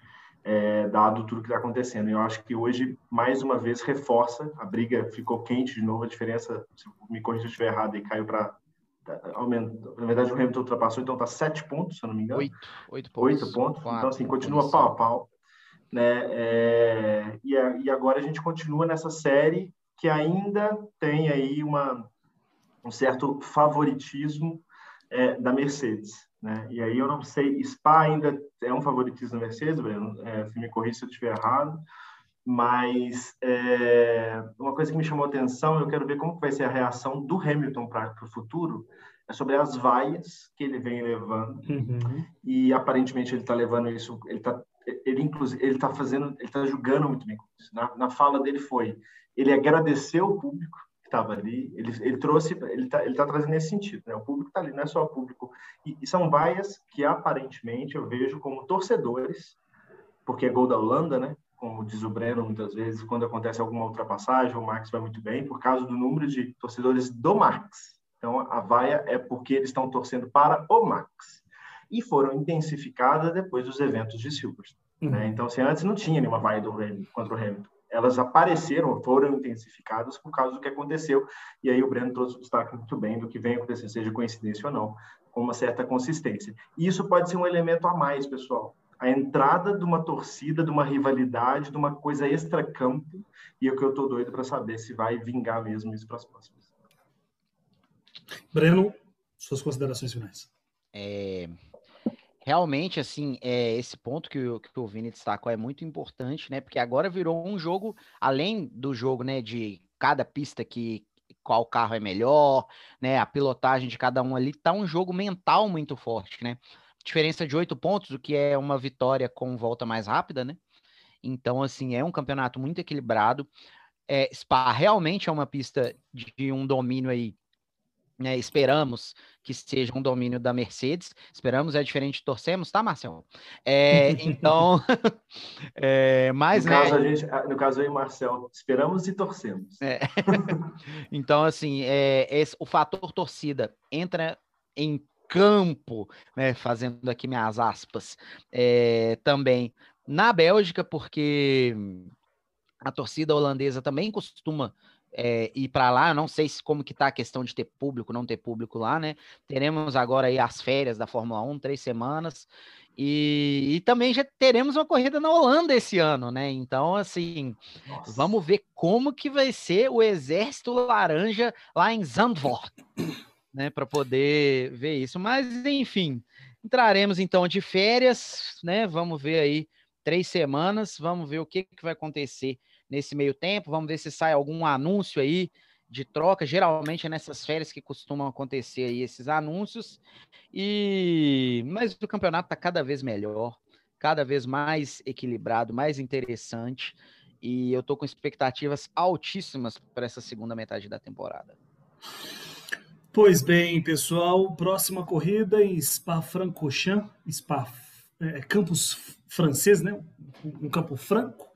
É, dado tudo que está acontecendo. Eu acho que hoje, mais uma vez, reforça, a briga ficou quente de novo, a diferença, se me corrija se eu estiver errado, e caiu para aumenta. Na verdade, o Hamilton ultrapassou, então está sete pontos, se eu não me engano. Oito, oito pontos. Oito pontos. Quatro, então, assim, continua pau a pau. Né? É, e, e agora a gente continua nessa série que ainda tem aí uma, um certo favoritismo é, da Mercedes. Né? E aí eu não sei, Spa ainda é um favoritismo da Mercedes, Breno, é, se me corrija se eu estiver errado, mas é, uma coisa que me chamou a atenção, eu quero ver como vai ser a reação do Hamilton para o futuro, é sobre as vaias que ele vem levando, uhum. e aparentemente ele está levando isso, ele está ele inclusive ele está fazendo, ele está julgando muito bem com isso. Na, na fala dele foi, ele agradeceu o público estava ali, ele, ele trouxe, ele está ele tá trazendo nesse sentido, né? O público está ali, não é só o público. E, e, são vaias que aparentemente eu vejo como torcedores, porque é gol da Holanda, né? Como diz o Breno muitas vezes, quando acontece alguma ultrapassagem, o Max vai muito bem, por causa do número de torcedores do Max. Então a vaia é porque eles estão torcendo para o Max. E foram intensificadas depois dos eventos de Silverstone. Né? Uhum. Né? Então, se assim, antes não tinha nenhuma vaia do Hamilton, contra o Hamilton elas apareceram, foram intensificadas por causa do que aconteceu. E aí o Breno trouxe o destaque muito bem do que vem acontecendo, seja coincidência ou não, com uma certa consistência. E isso pode ser um elemento a mais, pessoal. A entrada de uma torcida, de uma rivalidade, de uma coisa extra-campo, e é o que eu estou doido para saber se vai vingar mesmo isso para as próximas. Breno, suas considerações finais. É, realmente, assim, é, esse ponto que o, que o Vini destacou é muito importante, né? Porque agora virou um jogo, além do jogo, né, de cada pista que qual carro é melhor, né? A pilotagem de cada um ali, tá um jogo mental muito forte, né? Diferença de oito pontos, o que é uma vitória com volta mais rápida, né? Então, assim, é um campeonato muito equilibrado. É, Spa realmente é uma pista de um domínio aí né, esperamos que seja um domínio da Mercedes. Esperamos é diferente, torcemos, tá, Marcelo? É, então, é, mas no, né, caso, a gente, no caso aí, Marcel, esperamos e torcemos. É. então, assim, é, esse, o fator torcida entra em campo, né, fazendo aqui minhas aspas, é, também na Bélgica, porque a torcida holandesa também costuma é, ir para lá. Eu não sei se, como que tá a questão de ter público, não ter público lá, né? Teremos agora aí as férias da Fórmula 1, três semanas. E, e, também já teremos uma corrida na Holanda esse ano, né? Então, assim, Nossa. vamos ver como que vai ser o Exército Laranja lá em Zandvoort, né? Para poder ver isso. Mas, enfim, entraremos então de férias, né? Vamos ver aí três semanas, vamos ver o que, que vai acontecer nesse meio tempo. Vamos ver se sai algum anúncio aí de troca. Geralmente é nessas férias que costumam acontecer aí esses anúncios. E mas o campeonato está cada vez melhor, cada vez mais equilibrado, mais interessante. E eu estou com expectativas altíssimas para essa segunda metade da temporada. Pois bem, pessoal, próxima corrida em Spa-Francorchamps, Spa, é, campus francês, né? Um campo franco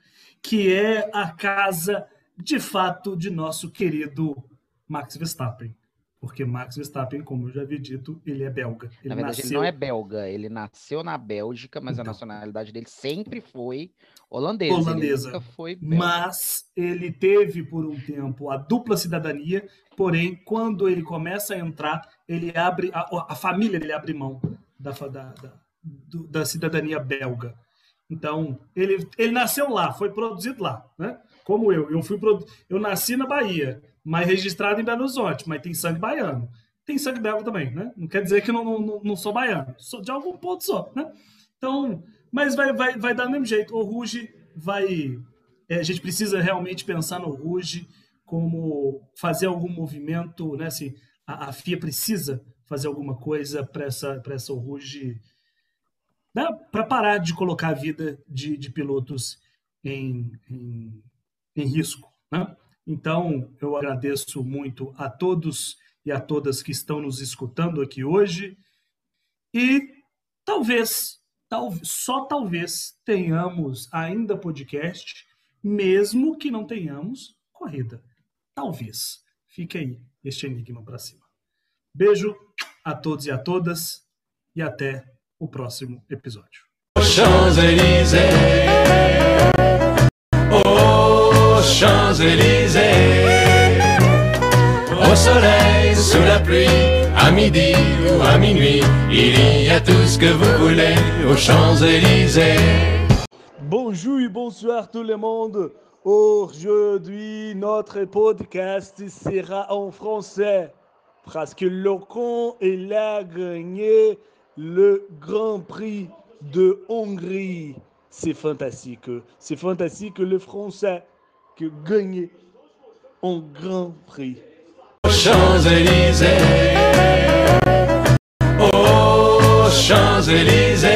que é a casa, de fato, de nosso querido Max Verstappen. Porque Max Verstappen, como eu já havia dito, ele é belga. Ele na verdade, nasceu... ele não é belga, ele nasceu na Bélgica, mas então. a nacionalidade dele sempre foi holandesa. Holandesa. Foi mas ele teve por um tempo a dupla cidadania, porém, quando ele começa a entrar, ele abre, a, a família dele abre mão da, da, da, da cidadania belga. Então, ele, ele nasceu lá, foi produzido lá, né? Como eu. Eu, fui produ... eu nasci na Bahia. mas registrado em Belo Horizonte, mas tem sangue baiano. Tem sangue belga também, né? Não quer dizer que eu não, não, não sou baiano, sou de algum ponto só, né? Então, mas vai, vai, vai dar do mesmo jeito. O Ruge vai. É, a gente precisa realmente pensar no Ruge como fazer algum movimento, né? Assim, a, a FIA precisa fazer alguma coisa para essa, essa Ruge né? para parar de colocar a vida de, de pilotos em, em, em risco. Né? Então, eu agradeço muito a todos e a todas que estão nos escutando aqui hoje. E talvez, talvez, só talvez tenhamos ainda podcast, mesmo que não tenhamos corrida. Talvez. Fique aí este enigma para cima. Beijo a todos e a todas e até o próximo episódio. Champs-Élysées, oh Champs-Élysées, au soleil, sous la pluie, à midi ou à minuit, il y a tout ce que vous voulez aux Champs-Élysées. Bonjour et bonsoir tout le monde. Aujourd'hui, notre podcast sera en français parce que Locon, il a gagné le Grand Prix de Hongrie. C'est fantastique. C'est fantastique le Français qui gagne un Grand Prix. Champs-Élysées. Oh, Champs-Élysées.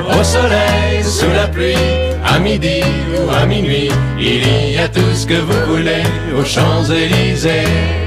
Au soleil, sous la pluie, à midi ou à minuit, il y a tout ce que vous voulez aux Champs-Élysées.